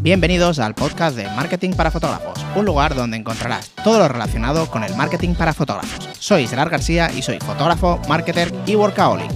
Bienvenidos al podcast de Marketing para Fotógrafos, un lugar donde encontrarás todo lo relacionado con el marketing para fotógrafos. Soy Gerard García y soy fotógrafo, marketer y workaholic.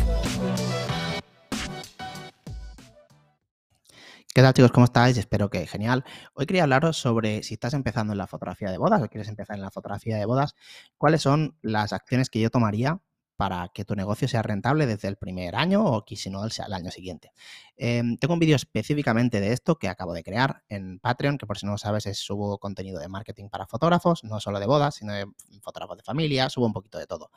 ¿Qué tal chicos? ¿Cómo estáis? Espero que genial. Hoy quería hablaros sobre si estás empezando en la fotografía de bodas o quieres empezar en la fotografía de bodas, cuáles son las acciones que yo tomaría para que tu negocio sea rentable desde el primer año o si no, el año siguiente. Em, tengo un vídeo específicamente de esto que acabo de crear en Patreon, que por si no lo sabes es subo contenido de marketing para fotógrafos, no solo de bodas, sino de fotógrafos de familia, subo un poquito de todo.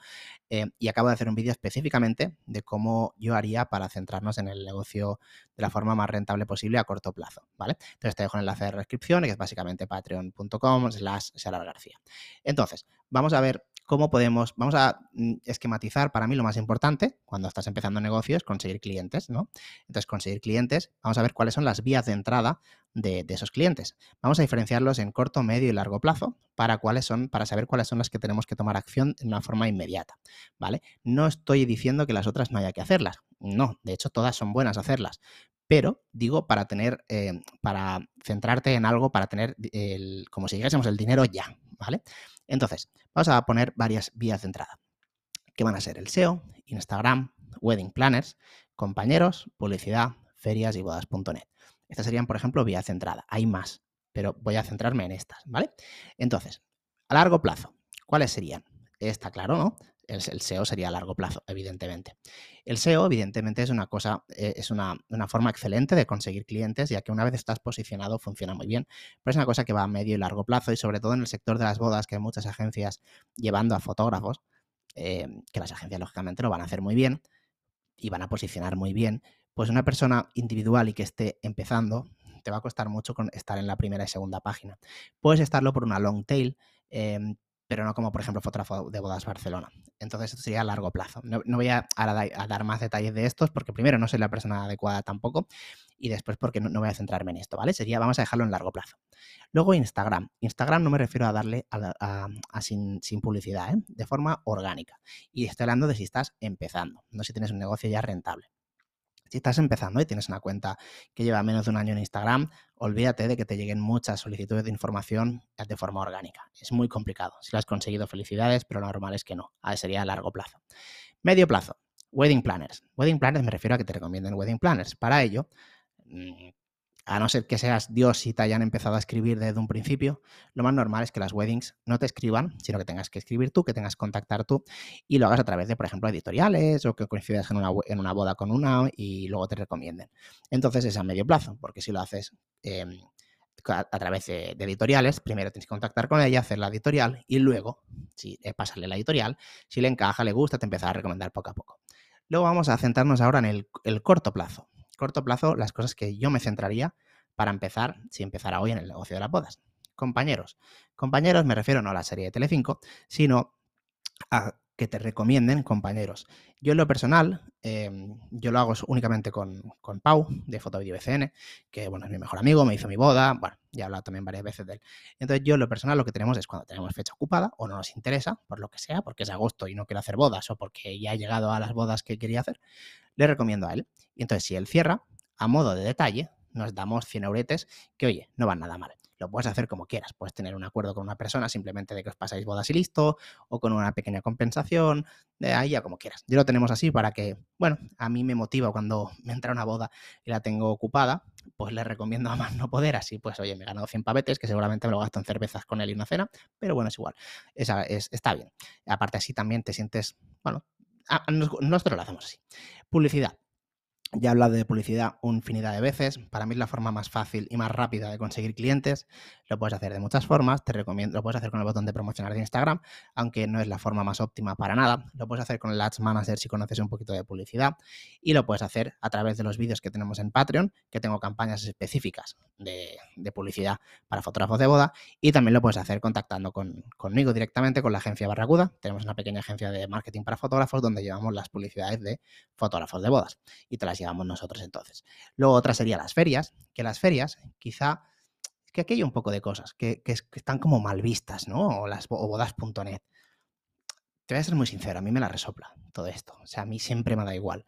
Em, y acabo de hacer un vídeo específicamente de cómo yo haría para centrarnos en el negocio de la forma más rentable posible a corto plazo, ¿vale? Entonces te dejo el enlace de descripción, que es básicamente patreon.com slash García. Entonces, vamos a ver cómo podemos, vamos a mm, esquematizar, para mí lo más importante cuando estás empezando negocios, conseguir clientes, ¿no? Entonces, conseguir clientes, vamos a ver cuáles son las vías de entrada de, esos clientes. Vamos a diferenciarlos en corto, medio y largo plazo para, cuáles son, para saber cuáles son las que tenemos que tomar acción de una forma inmediata, ¿vale? No estoy diciendo que las otras no haya que hacerlas, no, de hecho todas son buenas hacerlas, pero digo para tener, eh, para centrarte en algo, para tener, el, como si dijésemos, el dinero ya, ¿vale? Entonces, vamos a poner varias vías de entrada, que van a ser el SEO, Instagram, Wedding Planners, compañeros, publicidad, ferias y bodas.net. Estas serían, por ejemplo, vías de entrada. Hay más, pero voy a centrarme en estas, ¿vale? Entonces, a largo plazo, ¿cuáles serían? Está claro, ¿no? El, SEO sería a largo plazo, evidentemente. El SEO, evidentemente, es una cosa, eh, es una, forma excelente de conseguir clientes, ya que una vez estás posicionado funciona muy bien, pero es una cosa que va a medio y largo plazo y sobre todo en el sector de las bodas, que hay muchas agencias llevando a fotógrafos, eh, que las agencias lógicamente lo van a hacer muy bien y van a posicionar muy bien, pues una persona individual y que esté empezando, te va a costar mucho con estar en la primera y segunda página. Puedes estarlo por una long tail, em, pero no como por ejemplo fotógrafo de bodas Barcelona. Entonces esto sería a largo plazo. No, voy a, dar más detalles de estos porque primero no soy la persona adecuada tampoco y después porque no, voy a centrarme en esto, ¿vale? Sería, vamos a dejarlo en largo plazo. Luego Instagram. Instagram no me refiero a darle a, sin, sin, publicidad, ¿eh? de forma orgánica. Y estoy hablando de si estás empezando, no si tienes un negocio ya rentable. Si estás empezando y tienes una cuenta que lleva menos de un año en Instagram, olvídate de que te lleguen muchas solicitudes de información de forma orgánica. Es muy complicado. Si lo has conseguido, felicidades, pero lo normal es que no. A sería a largo plazo. Medio plazo. Wedding planners. Wedding planners me refiero a que te recomienden wedding planners. Para ello, mm, a no ser que seas Dios y te hayan empezado a escribir desde un principio, lo más normal es que las weddings no te escriban, sino que tengas que escribir tú, que tengas que contactar tú y lo hagas a través de, por ejemplo, editoriales o que coincidas en una, en una boda con una y luego te recomienden. Entonces es a medio plazo, porque si lo haces em, a, través de, editoriales, primero tienes que contactar con ella, hacer la editorial y luego, si eh, pasarle la editorial, si le encaja, le gusta, te empieza a recomendar poco a poco. Luego vamos a centrarnos ahora en el corto plazo corto plazo las cosas que yo me centraría para empezar, si empezara hoy en el negocio de las bodas. Compañeros. Compañeros me refiero no a la serie de Telecinco, sino a que te recomienden compañeros. Yo en lo personal, em, yo lo hago únicamente con, con Pau, de Fotovideo BCN, que bueno, es mi mejor amigo, me hizo mi boda, bueno, ya he hablado también varias veces de él. Entonces yo en lo personal lo que tenemos es cuando tenemos fecha ocupada o no nos interesa, por lo que sea, porque es agosto y no quiero hacer bodas o porque ya he llegado a las bodas que quería hacer, le recomiendo a él. Y entonces si él cierra, a modo de detalle, nos damos 100 euretes que, oye, no van nada mal. Lo puedes hacer como quieras. Puedes tener un acuerdo con una persona simplemente de que os pasáis bodas y listo, o con una pequeña compensación, de ahí ya como quieras. Yo lo tenemos así para que, bueno, a mí me motiva cuando me entra una boda y la tengo ocupada, pues le recomiendo a más no poder. Así, pues, oye, me he ganado 100 pavetes, que seguramente me lo gasto en cervezas con él y una cena, pero bueno, es igual. Esa es, está bien. Aparte, así también te sientes, bueno, nosotros lo hacemos así. Publicidad. Ya he hablado de publicidad infinidad de veces. Para mí es la forma más fácil y más rápida de conseguir clientes. Lo puedes hacer de muchas formas. Te recomiendo, lo puedes hacer con el botón de promocionar de Instagram, aunque no es la forma más óptima para nada. Lo puedes hacer con el Ads Manager si conoces un poquito de publicidad. Y lo puedes hacer a través de los vídeos que tenemos en Patreon, que tengo campañas específicas de, publicidad para fotógrafos de boda. Y también lo puedes hacer contactando conmigo directamente con la agencia Barracuda. Tenemos una pequeña agencia de marketing para fotógrafos donde llevamos las publicidades de fotógrafos de bodas. Y te las llevamos nosotros entonces. Luego otra sería las ferias, que las ferias quizá, es que aquí hay un poco de cosas que, están como mal vistas, ¿no? O las bodas.net. Te voy a ser muy sincero, a mí me la resopla todo esto. O sea, a mí siempre me da igual.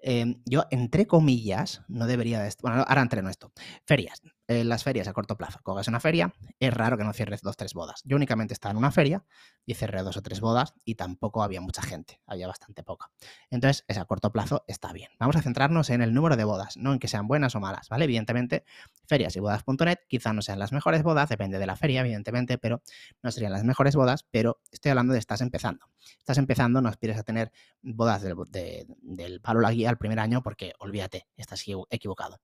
Em, yo, entre comillas, no debería de... Bueno, ahora entreno esto. Ferias. En las ferias a corto plazo. Coges una feria, es raro que no cierres dos o tres bodas. Yo únicamente estaba en una feria y cerré dos o tres bodas y tampoco había mucha gente, había bastante poca. Entonces, ese a corto plazo está bien. Vamos a centrarnos en el número de bodas, no en que sean buenas o malas, ¿vale? Evidentemente, ferias y bodas.net quizá no sean las mejores bodas, depende de la feria, evidentemente, pero no serían las mejores bodas, pero estoy hablando de estás empezando. Estás empezando, no aspires a tener bodas del, del palo la guía el primer año porque olvídate, estás equivocado.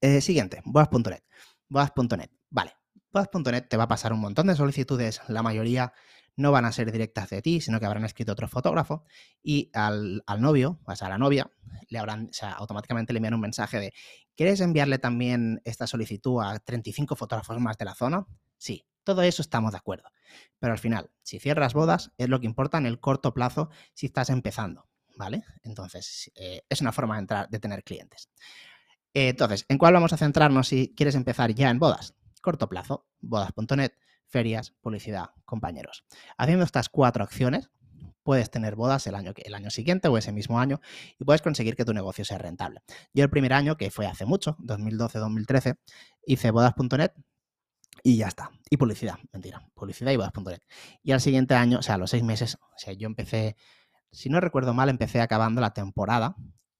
Eh, siguiente, bodas.net. Bodas.net. Vale, bodas.net te va a pasar un montón de solicitudes, la mayoría no van a ser directas de ti, sino que habrán escrito otro fotógrafo y al, novio, o sea, a la novia, le habrán, o sea, automáticamente le envían un mensaje de ¿quieres enviarle también esta solicitud a 35 fotógrafos más de la zona? Sí, todo eso estamos de acuerdo. Pero al final, si cierras bodas, es lo que importa en el corto plazo si estás empezando, ¿vale? Entonces, eh, es una forma de, entrar, de tener clientes. Entonces, ¿en cuál vamos a centrarnos si quieres empezar ya en bodas? Corto plazo, bodas.net, ferias, publicidad, compañeros. Haciendo estas cuatro acciones, puedes tener bodas el año, el año siguiente o ese mismo año y puedes conseguir que tu negocio sea rentable. Yo el primer año, que fue hace mucho, 2012-2013, hice bodas.net y ya está. Y publicidad, mentira, publicidad y bodas.net. Y al siguiente año, o sea, a los seis meses, o sea, yo empecé, si no recuerdo mal, empecé acabando la temporada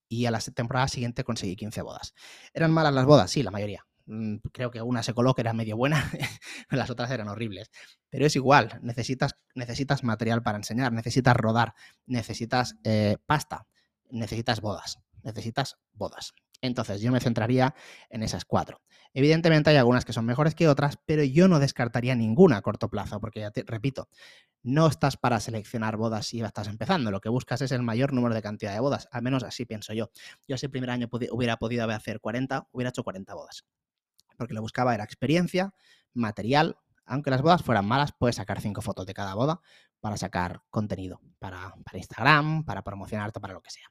y a la temporada siguiente conseguí 15 bodas. ¿Eran malas las bodas? Sí, la mayoría. Mm, creo que una se coló que era medio buena, las otras eran horribles. Pero es igual, necesitas, necesitas material para enseñar, necesitas rodar, necesitas eh, pasta, necesitas bodas, necesitas bodas. Entonces yo me centraría en esas cuatro. Evidentemente hay algunas que son mejores que otras, pero yo no descartaría ninguna a corto plazo, porque ya te repito, no estás para seleccionar bodas si estás empezando, lo que buscas es el mayor número de cantidad de bodas, al menos así pienso yo. Yo ese primer año hubiera podido hacer 40, hubiera hecho 40 bodas porque lo buscaba era experiencia, material. Aunque las bodas fueran malas, puedes sacar cinco fotos de cada boda para sacar contenido para Instagram, para promocionarte, para lo que sea.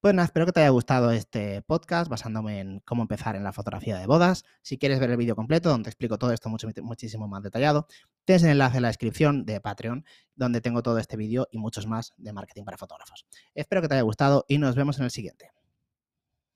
Pues nada, espero que te haya gustado este podcast basándome en cómo empezar en la fotografía de bodas. Si quieres ver el vídeo completo, donde explico todo esto mucho, muchísimo más detallado, tienes el enlace en la descripción de Patreon, donde tengo todo este vídeo y muchos más de marketing para fotógrafos. Espero que te haya gustado y nos vemos en el siguiente.